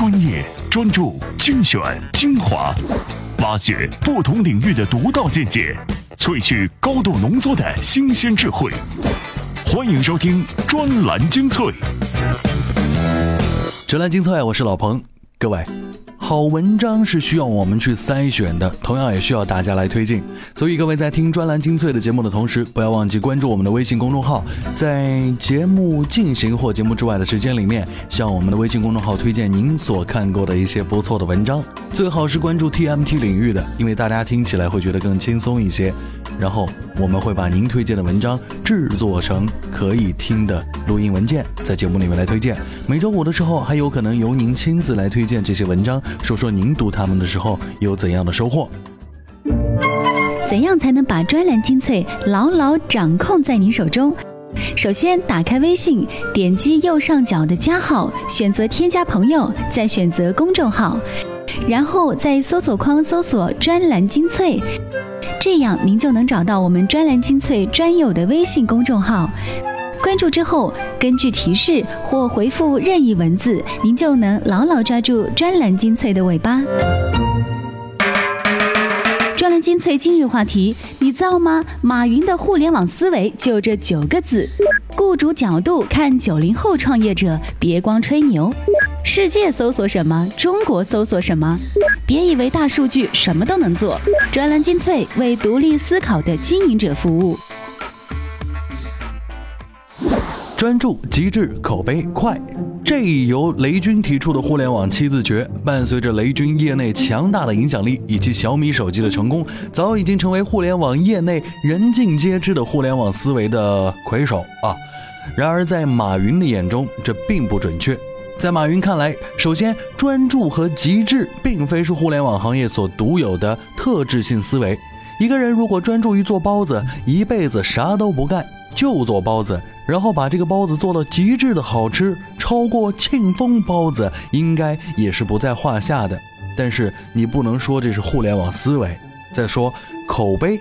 专业、专注、精选、精华，挖掘不同领域的独到见解，萃取高度浓缩的新鲜智慧。欢迎收听专栏精粹。专栏精粹，我是老彭，各位。好文章是需要我们去筛选的，同样也需要大家来推进。所以各位在听专栏精粹的节目的同时，不要忘记关注我们的微信公众号，在节目进行或节目之外的时间里面，向我们的微信公众号推荐您所看过的一些不错的文章。最好是关注 TMT 领域的，因为大家听起来会觉得更轻松一些。然后我们会把您推荐的文章制作成可以听的录音文件，在节目里面来推荐。每周五的时候，还有可能由您亲自来推荐这些文章，说说您读他们的时候有怎样的收获。怎样才能把专栏精粹牢牢掌控在您手中？首先，打开微信，点击右上角的加号，选择添加朋友，再选择公众号，然后在搜索框搜索“专栏精粹”。这样，您就能找到我们专栏精粹专有的微信公众号。关注之后，根据提示或回复任意文字，您就能牢牢抓住专栏精粹的尾巴。专栏精粹今日话题：你造吗？马云的互联网思维就这九个字。雇主角度看九零后创业者，别光吹牛。世界搜索什么？中国搜索什么？别以为大数据什么都能做。专栏精粹为独立思考的经营者服务。专注、极致、口碑快，这一由雷军提出的互联网七字诀，伴随着雷军业内强大的影响力以及小米手机的成功，早已经成为互联网业内人尽皆知的互联网思维的魁首啊。然而，在马云的眼中，这并不准确。在马云看来，首先，专注和极致并非是互联网行业所独有的特质性思维。一个人如果专注于做包子，一辈子啥都不干。就做包子，然后把这个包子做到极致的好吃，超过庆丰包子，应该也是不在话下的。但是你不能说这是互联网思维。再说口碑，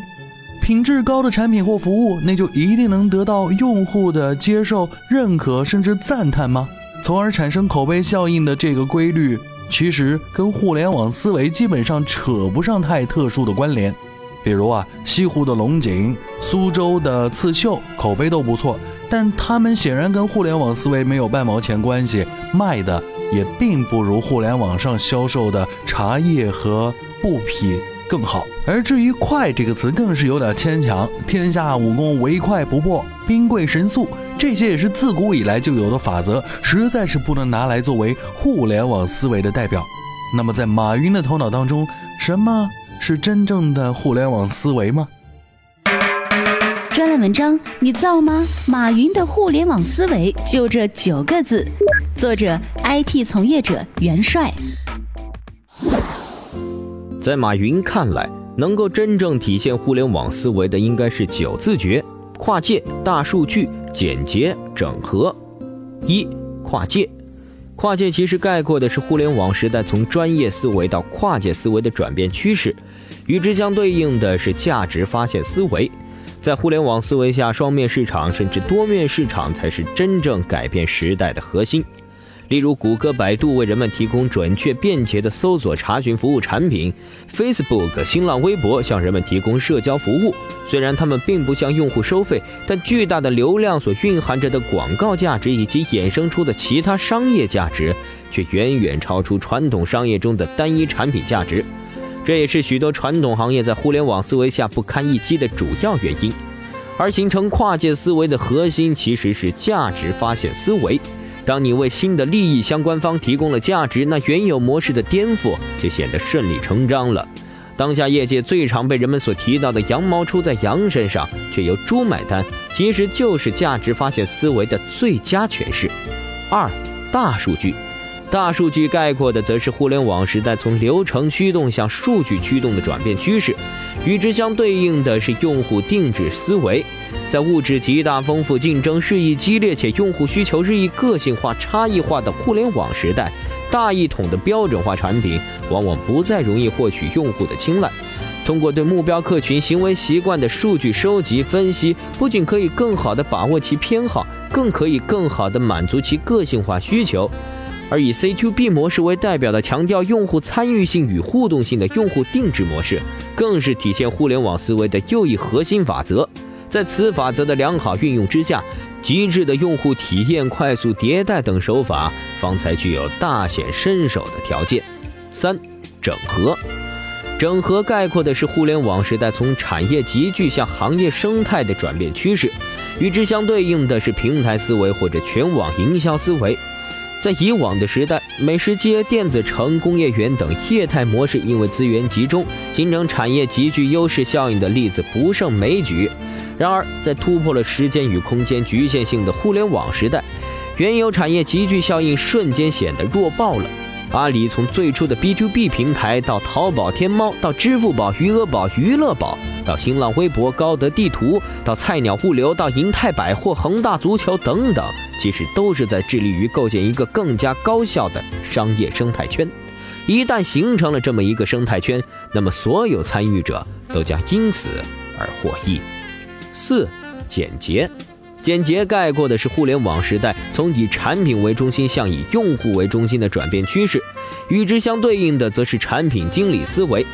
品质高的产品或服务，那就一定能得到用户的接受、认可，甚至赞叹吗？从而产生口碑效应的这个规律，其实跟互联网思维基本上扯不上太特殊的关联。比如啊，西湖的龙井、苏州的刺绣，口碑都不错，但他们显然跟互联网思维没有半毛钱关系，卖的也并不如互联网上销售的茶叶和布匹更好。而至于“快”这个词，更是有点牵强。天下武功唯快不破，兵贵神速，这些也是自古以来就有的法则，实在是不能拿来作为互联网思维的代表。那么，在马云的头脑当中，什么？是真正的互联网思维吗？专栏文章你造吗？马云的互联网思维就这九个字。作者：IT 从业者元帅。在马云看来，能够真正体现互联网思维的应该是九字诀：跨界、大数据、简洁、整合。一、跨界。跨界其实概括的是互联网时代从专业思维到跨界思维的转变趋势，与之相对应的是价值发现思维。在互联网思维下，双面市场甚至多面市场才是真正改变时代的核心。例如，谷歌、百度为人们提供准确、便捷的搜索查询服务产品；Facebook、新浪微博向人们提供社交服务。虽然他们并不向用户收费，但巨大的流量所蕴含着的广告价值以及衍生出的其他商业价值，却远远超出传统商业中的单一产品价值。这也是许多传统行业在互联网思维下不堪一击的主要原因。而形成跨界思维的核心，其实是价值发现思维。当你为新的利益相关方提供了价值，那原有模式的颠覆就显得顺理成章了。当下业界最常被人们所提到的“羊毛出在羊身上，却由猪买单”，其实就是价值发现思维的最佳诠释。二、大数据，大数据概括的则是互联网时代从流程驱动向数据驱动的转变趋势，与之相对应的是用户定制思维。在物质极大丰富、竞争日益激烈且用户需求日益个性化、差异化的互联网时代，大一统的标准化产品往往不再容易获取用户的青睐。通过对目标客群行为习惯的数据收集分析，不仅可以更好地把握其偏好，更可以更好地满足其个性化需求。而以 C to B 模式为代表的强调用户参与性与互动性的用户定制模式，更是体现互联网思维的又一核心法则。在此法则的良好运用之下，极致的用户体验、快速迭代等手法，方才具有大显身手的条件。三、整合。整合概括的是互联网时代从产业集聚向行业生态的转变趋势，与之相对应的是平台思维或者全网营销思维。在以往的时代，美食街、电子城、工业园等业态模式因为资源集中，形成产业集聚优势效应的例子不胜枚举。然而，在突破了时间与空间局限性的互联网时代，原有产业集聚效应瞬间显得弱爆了。阿里从最初的 B to B 平台，到淘宝、天猫，到支付宝、余额宝、娱乐宝，到新浪微博、高德地图，到菜鸟物流，到银泰百货、恒大足球等等，其实都是在致力于构建一个更加高效的商业生态圈。一旦形成了这么一个生态圈，那么所有参与者都将因此而获益。四、简洁。简洁概括的是互联网时代从以产品为中心向以用户为中心的转变趋势，与之相对应的则是产品经理思维。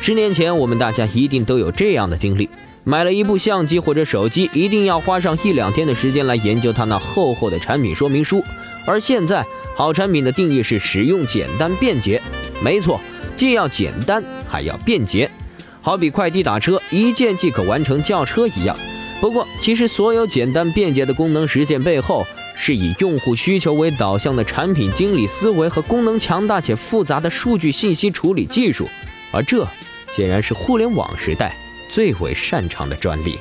十年前，我们大家一定都有这样的经历：买了一部相机或者手机，一定要花上一两天的时间来研究它那厚厚的产品说明书。而现在，好产品的定义是使用简单便捷。没错，既要简单，还要便捷。好比快递打车，一键即可完成叫车一样。不过，其实所有简单便捷的功能实现背后，是以用户需求为导向的产品经理思维和功能强大且复杂的数据信息处理技术，而这显然是互联网时代最为擅长的专利。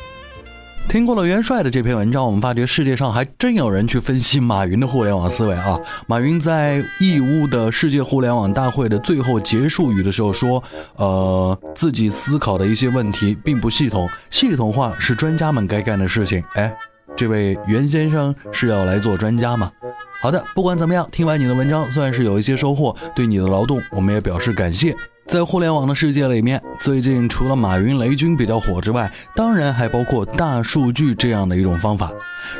听过了元帅的这篇文章，我们发觉世界上还真有人去分析马云的互联网思维啊！马云在义乌的世界互联网大会的最后结束语的时候说：“呃，自己思考的一些问题并不系统，系统化是专家们该干的事情。”哎，这位袁先生是要来做专家吗？好的，不管怎么样，听完你的文章算是有一些收获，对你的劳动我们也表示感谢。在互联网的世界里面，最近除了马云、雷军比较火之外，当然还包括大数据这样的一种方法。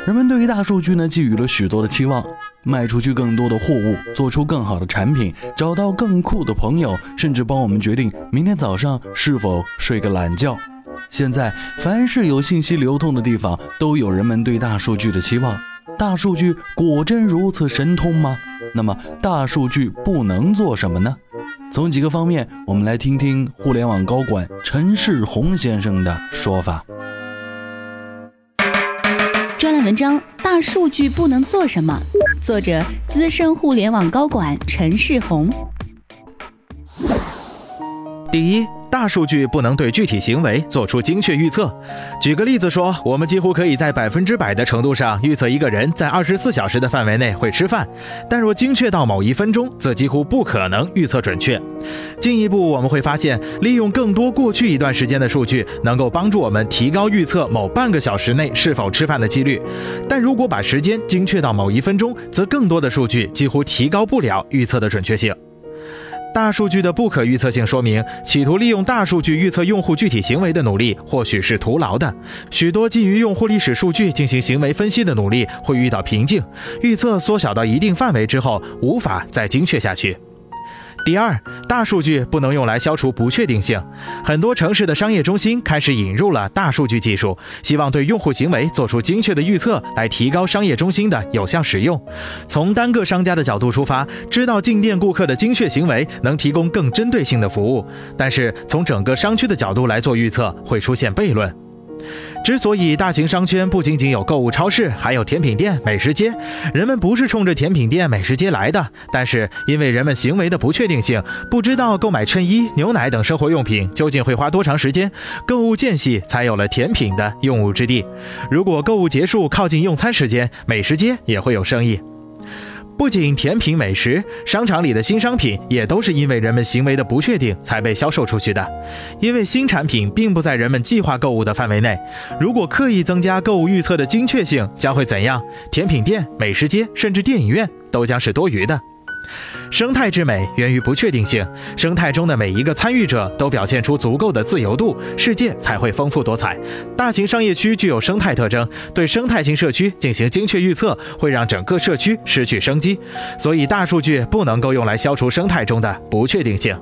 人们对于大数据呢，寄予了许多的期望，卖出去更多的货物，做出更好的产品，找到更酷的朋友，甚至帮我们决定明天早上是否睡个懒觉。现在，凡是有信息流通的地方，都有人们对大数据的期望。大数据果真如此神通吗？那么，大数据不能做什么呢？从几个方面，我们来听听互联网高管陈世宏先生的说法。专栏文章《大数据不能做什么》，作者资深互联网高管陈世宏。第一。大数据不能对具体行为做出精确预测。举个例子说，我们几乎可以在百分之百的程度上预测一个人在二十四小时的范围内会吃饭，但若精确到某一分钟，则几乎不可能预测准确。进一步，我们会发现，利用更多过去一段时间的数据，能够帮助我们提高预测某半个小时内是否吃饭的几率。但如果把时间精确到某一分钟，则更多的数据几乎提高不了预测的准确性。大数据的不可预测性说明，企图利用大数据预测用户具体行为的努力或许是徒劳的。许多基于用户历史数据进行行为分析的努力会遇到瓶颈，预测缩小到一定范围之后，无法再精确下去。第二，大数据不能用来消除不确定性。很多城市的商业中心开始引入了大数据技术，希望对用户行为做出精确的预测，来提高商业中心的有效使用。从单个商家的角度出发，知道进店顾客的精确行为能提供更针对性的服务，但是从整个商区的角度来做预测，会出现悖论。之所以大型商圈不仅仅有购物超市，还有甜品店、美食街，人们不是冲着甜品店、美食街来的，但是因为人们行为的不确定性，不知道购买衬衣、牛奶等生活用品究竟会花多长时间，购物间隙才有了甜品的用武之地。如果购物结束靠近用餐时间，美食街也会有生意。不仅甜品美食，商场里的新商品也都是因为人们行为的不确定才被销售出去的。因为新产品并不在人们计划购物的范围内，如果刻意增加购物预测的精确性，将会怎样？甜品店、美食街，甚至电影院都将是多余的。生态之美源于不确定性，生态中的每一个参与者都表现出足够的自由度，世界才会丰富多彩。大型商业区具有生态特征，对生态型社区进行精确预测，会让整个社区失去生机。所以，大数据不能够用来消除生态中的不确定性。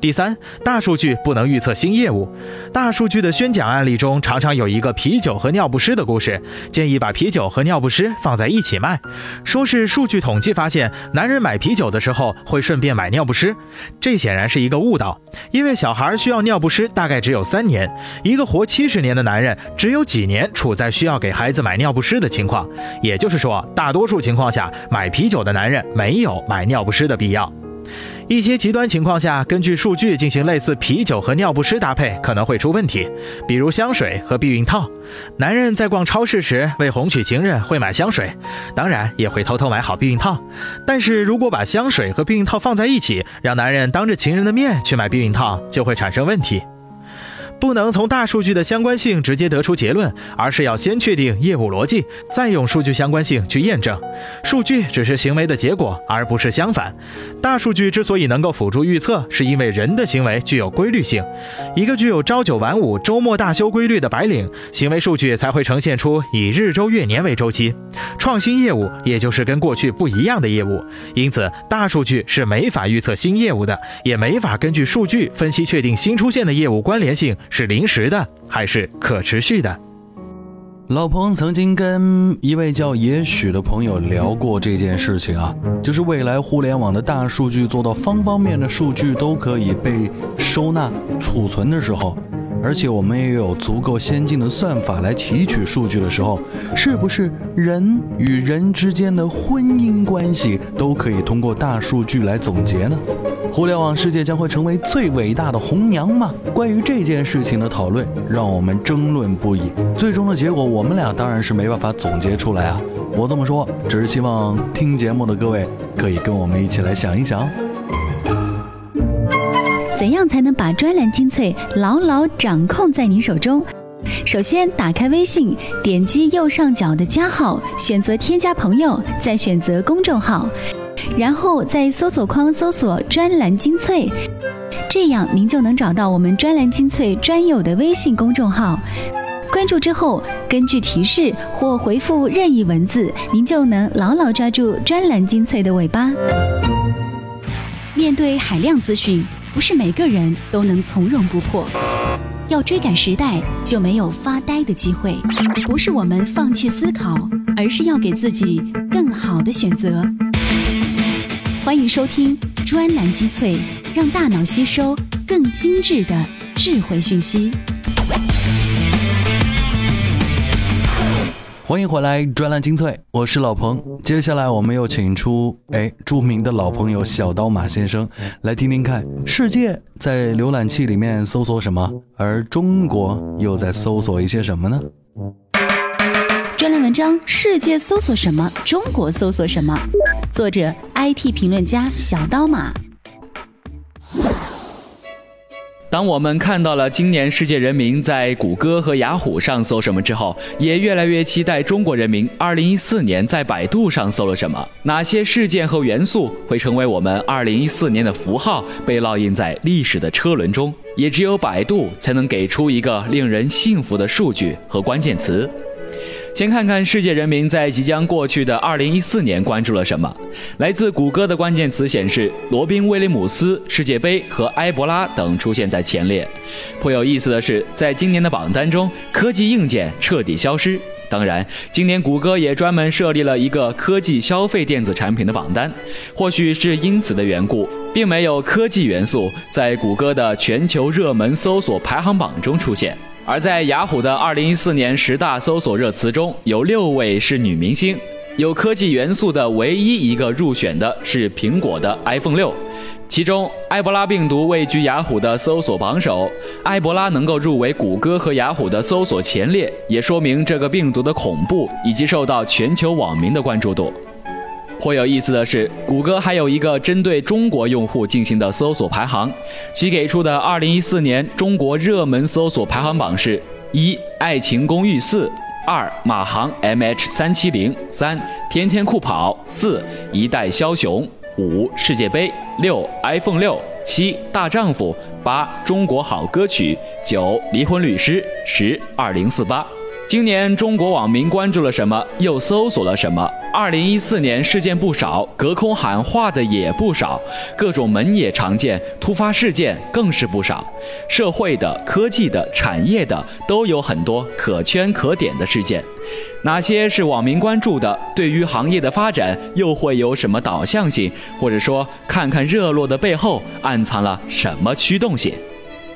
第三，大数据不能预测新业务。大数据的宣讲案例中，常常有一个啤酒和尿不湿的故事，建议把啤酒和尿不湿放在一起卖，说是数据统计发现，男人买啤酒的时候会顺便买尿不湿。这显然是一个误导，因为小孩需要尿不湿大概只有三年，一个活七十年的男人只有几年处在需要给孩子买尿不湿的情况。也就是说，大多数情况下，买啤酒的男人没有买尿不湿的必要。一些极端情况下，根据数据进行类似啤酒和尿不湿搭配可能会出问题，比如香水和避孕套。男人在逛超市时为哄取情人会买香水，当然也会偷偷买好避孕套。但是如果把香水和避孕套放在一起，让男人当着情人的面去买避孕套，就会产生问题。不能从大数据的相关性直接得出结论，而是要先确定业务逻辑，再用数据相关性去验证。数据只是行为的结果，而不是相反。大数据之所以能够辅助预测，是因为人的行为具有规律性。一个具有朝九晚五、周末大休规律的白领，行为数据才会呈现出以日周月年为周期。创新业务也就是跟过去不一样的业务，因此大数据是没法预测新业务的，也没法根据数据分析确定新出现的业务关联性。是临时的还是可持续的？老彭曾经跟一位叫也许的朋友聊过这件事情啊，就是未来互联网的大数据做到方方面面的数据都可以被收纳储存的时候。而且我们也有足够先进的算法来提取数据的时候，是不是人与人之间的婚姻关系都可以通过大数据来总结呢？互联网世界将会成为最伟大的红娘吗？关于这件事情的讨论，让我们争论不已。最终的结果，我们俩当然是没办法总结出来啊。我这么说，只是希望听节目的各位可以跟我们一起来想一想。怎样才把专栏精粹牢牢掌控在您手中？首先，打开微信，点击右上角的加号，选择添加朋友，再选择公众号，然后在搜索框搜索“专栏精粹”，这样您就能找到我们专栏精粹专有的微信公众号。关注之后，根据提示或回复任意文字，您就能牢牢抓住专栏精粹的尾巴。面对海量资讯。不是每个人都能从容不迫，要追赶时代，就没有发呆的机会。不是我们放弃思考，而是要给自己更好的选择。欢迎收听专栏精粹，让大脑吸收更精致的智慧讯息。欢迎回来，专栏精粹，我是老彭。接下来我们又请出哎著名的老朋友小刀马先生来听听看，世界在浏览器里面搜索什么，而中国又在搜索一些什么呢？专栏文章：世界搜索什么？中国搜索什么？作者：IT 评论家小刀马。当我们看到了今年世界人民在谷歌和雅虎上搜什么之后，也越来越期待中国人民2014年在百度上搜了什么。哪些事件和元素会成为我们2014年的符号，被烙印在历史的车轮中？也只有百度才能给出一个令人信服的数据和关键词。先看看世界人民在即将过去的2014年关注了什么。来自谷歌的关键词显示，罗宾威廉姆斯、世界杯和埃博拉等出现在前列。颇有意思的是，在今年的榜单中，科技硬件彻底消失。当然，今年谷歌也专门设立了一个科技消费电子产品的榜单。或许是因此的缘故，并没有科技元素在谷歌的全球热门搜索排行榜中出现。而在雅虎的2014年十大搜索热词中，有六位是女明星。有科技元素的唯一一个入选的是苹果的 iPhone 六。其中，埃博拉病毒位居雅虎的搜索榜首。埃博拉能够入围谷歌和雅虎的搜索前列，也说明这个病毒的恐怖以及受到全球网民的关注度。颇有意思的是，谷歌还有一个针对中国用户进行的搜索排行，其给出的2014年中国热门搜索排行榜是：一、爱情公寓四；二、马航 MH 三七零；三、天天酷跑；四、一代枭雄；五世界杯，六 iPhone 六，七大丈夫，八中国好歌曲，九离婚律师，十二零四八。今年中国网民关注了什么？又搜索了什么？二零一四年事件不少，隔空喊话的也不少，各种门也常见，突发事件更是不少。社会的、科技的、产业的，都有很多可圈可点的事件。哪些是网民关注的？对于行业的发展又会有什么导向性？或者说，看看热络的背后暗藏了什么驱动性？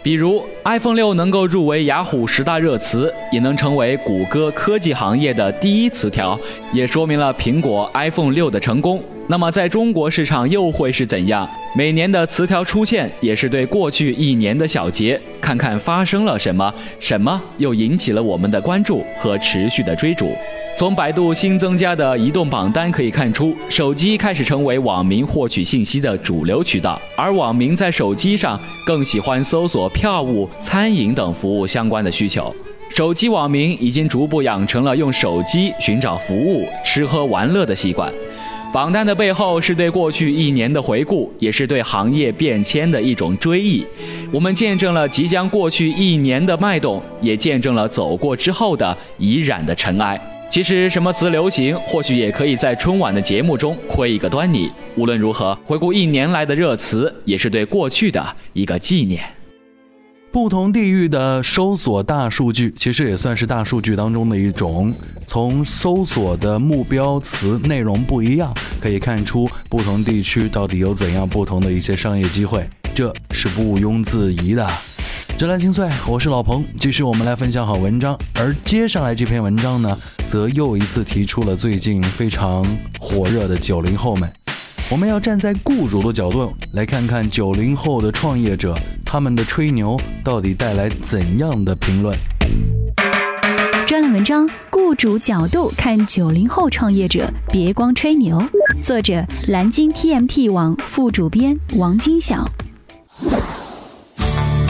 比如，iPhone 六能够入围雅虎十大热词，也能成为谷歌科技行业的第一词条，也说明了苹果 iPhone 六的成功。那么，在中国市场又会是怎样？每年的词条出现，也是对过去一年的小结，看看发生了什么，什么又引起了我们的关注和持续的追逐。从百度新增加的移动榜单可以看出，手机开始成为网民获取信息的主流渠道，而网民在手机上更喜欢搜索票务、餐饮等服务相关的需求。手机网民已经逐步养成了用手机寻找服务、吃喝玩乐的习惯。榜单的背后是对过去一年的回顾，也是对行业变迁的一种追忆。我们见证了即将过去一年的脉动，也见证了走过之后的已染的尘埃。其实什么词流行，或许也可以在春晚的节目中窥一个端倪。无论如何，回顾一年来的热词，也是对过去的一个纪念。不同地域的搜索大数据，其实也算是大数据当中的一种。从搜索的目标词内容不一样，可以看出不同地区到底有怎样不同的一些商业机会，这是毋庸置疑的。浙蓝清碎，我是老彭，继续我们来分享好文章。而接下来这篇文章呢，则又一次提出了最近非常火热的九零后们。我们要站在雇主的角度来看看九零后的创业者，他们的吹牛到底带来怎样的评论？专栏文章：雇主角度看九零后创业者，别光吹牛。作者：蓝鲸 TMT 网副主编王金晓。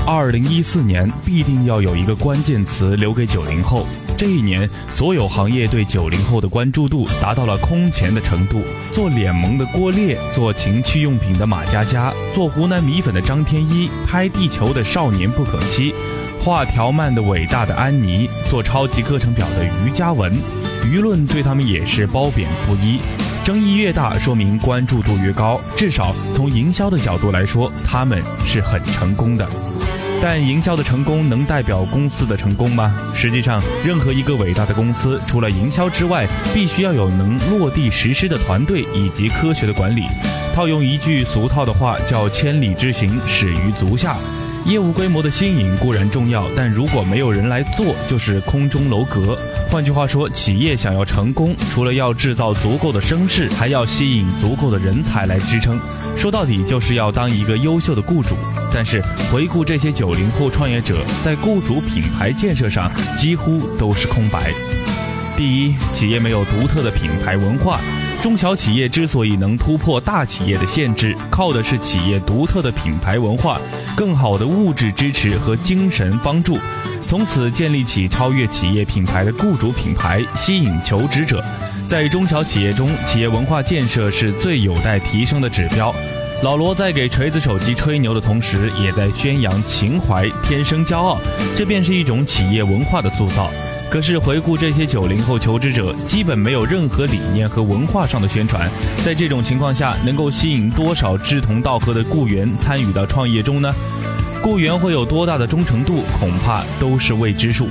二零一四年必定要有一个关键词留给九零后。这一年，所有行业对九零后的关注度达到了空前的程度。做脸萌的郭烈，做情趣用品的马佳佳，做湖南米粉的张天一，拍地球的少年不可欺，画条漫的伟大的安妮，做超级课程表的于嘉文。舆论对他们也是褒贬不一。争议越大，说明关注度越高。至少从营销的角度来说，他们是很成功的。但营销的成功能代表公司的成功吗？实际上，任何一个伟大的公司，除了营销之外，必须要有能落地实施的团队以及科学的管理。套用一句俗套的话，叫“千里之行，始于足下”。业务规模的新颖固然重要，但如果没有人来做，就是空中楼阁。换句话说，企业想要成功，除了要制造足够的声势，还要吸引足够的人才来支撑。说到底，就是要当一个优秀的雇主。但是回顾这些九零后创业者，在雇主品牌建设上几乎都是空白。第一，企业没有独特的品牌文化。中小企业之所以能突破大企业的限制，靠的是企业独特的品牌文化、更好的物质支持和精神帮助，从此建立起超越企业品牌的雇主品牌，吸引求职者。在中小企业中，企业文化建设是最有待提升的指标。老罗在给锤子手机吹牛的同时，也在宣扬情怀、天生骄傲，这便是一种企业文化的塑造。可是回顾这些九零后求职者，基本没有任何理念和文化上的宣传。在这种情况下，能够吸引多少志同道合的雇员参与到创业中呢？雇员会有多大的忠诚度，恐怕都是未知数。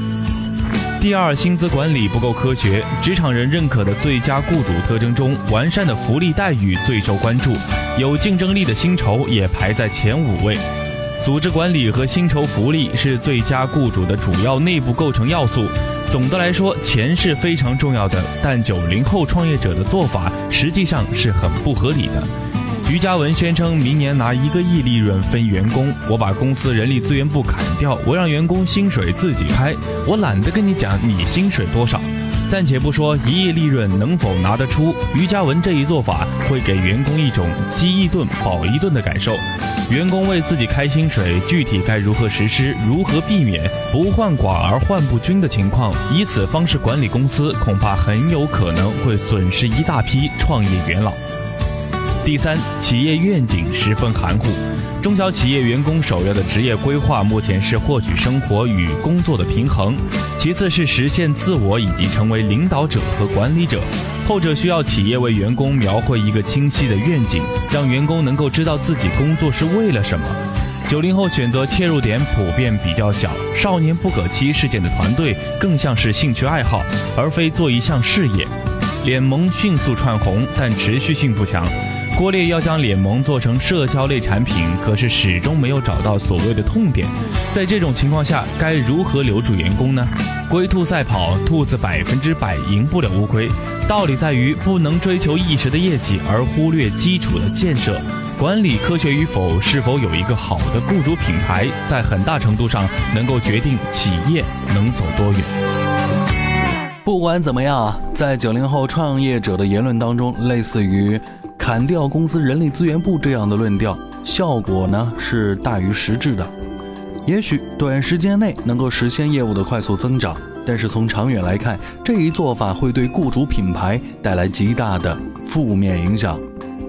第二，薪资管理不够科学。职场人认可的最佳雇主特征中，完善的福利待遇最受关注，有竞争力的薪酬也排在前五位。组织管理和薪酬福利是最佳雇主的主要内部构成要素。总的来说，钱是非常重要的，但九零后创业者的做法实际上是很不合理的。于嘉文宣称，明年拿一个亿利润分员工，我把公司人力资源部砍掉，我让员工薪水自己开，我懒得跟你讲你薪水多少。暂且不说一亿利润能否拿得出，于嘉文这一做法会给员工一种饥一顿饱一顿的感受。员工为自己开薪水，具体该如何实施？如何避免不患寡而患不均的情况？以此方式管理公司，恐怕很有可能会损失一大批创业元老。第三，企业愿景十分含糊。中小企业员工首要的职业规划，目前是获取生活与工作的平衡，其次是实现自我以及成为领导者和管理者。后者需要企业为员工描绘一个清晰的愿景，让员工能够知道自己工作是为了什么。九零后选择切入点普遍比较小，少年不可欺事件的团队更像是兴趣爱好，而非做一项事业。脸盟迅速窜红，但持续性不强。郭烈要将脸萌做成社交类产品，可是始终没有找到所谓的痛点。在这种情况下，该如何留住员工呢？龟兔赛跑，兔子百分之百赢不了乌龟。道理在于不能追求一时的业绩，而忽略基础的建设。管理科学与否，是否有一个好的雇主品牌，在很大程度上能够决定企业能走多远。不管怎么样，在九零后创业者的言论当中，类似于。砍掉公司人力资源部这样的论调，效果呢是大于实质的。也许短时间内能够实现业务的快速增长，但是从长远来看，这一做法会对雇主品牌带来极大的负面影响。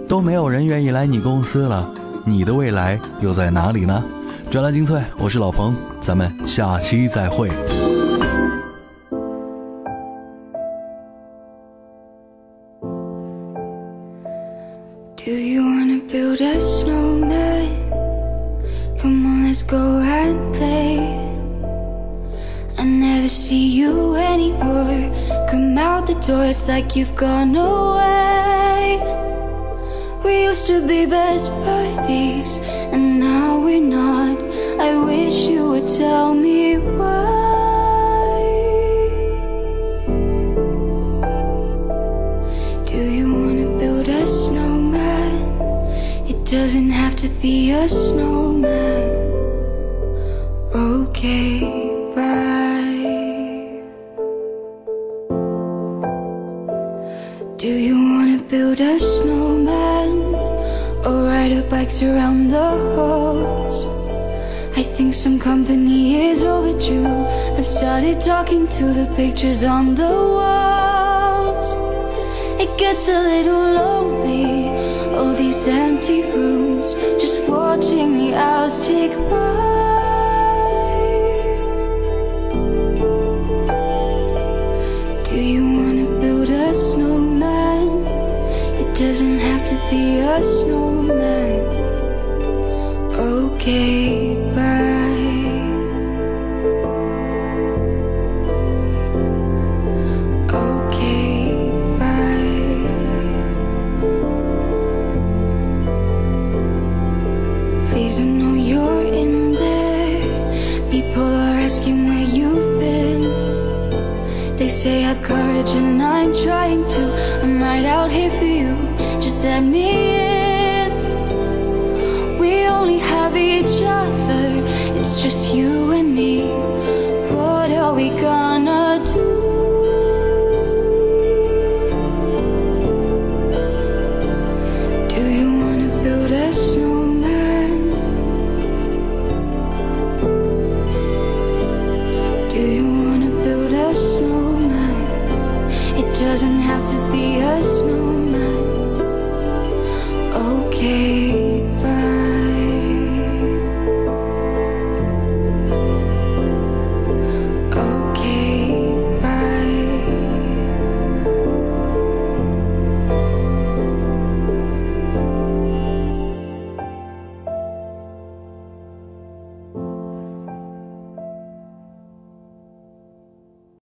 都没有人愿意来你公司了，你的未来又在哪里呢？专栏精粹，我是老彭，咱们下期再会。Like you've gone away. We used to be best buddies, and now we're not. I wish you would tell me why. Do you wanna build a snowman? It doesn't have to be a snowman. Okay, some company is overdue. I've started talking to the pictures on the walls. It gets a little lonely, all these empty rooms, just watching the hours tick by. Do you wanna build a snowman? It doesn't have to be a snowman. Okay, and I'm trying to. I'm right out here for you. Just let me in. We only have each other. It's just you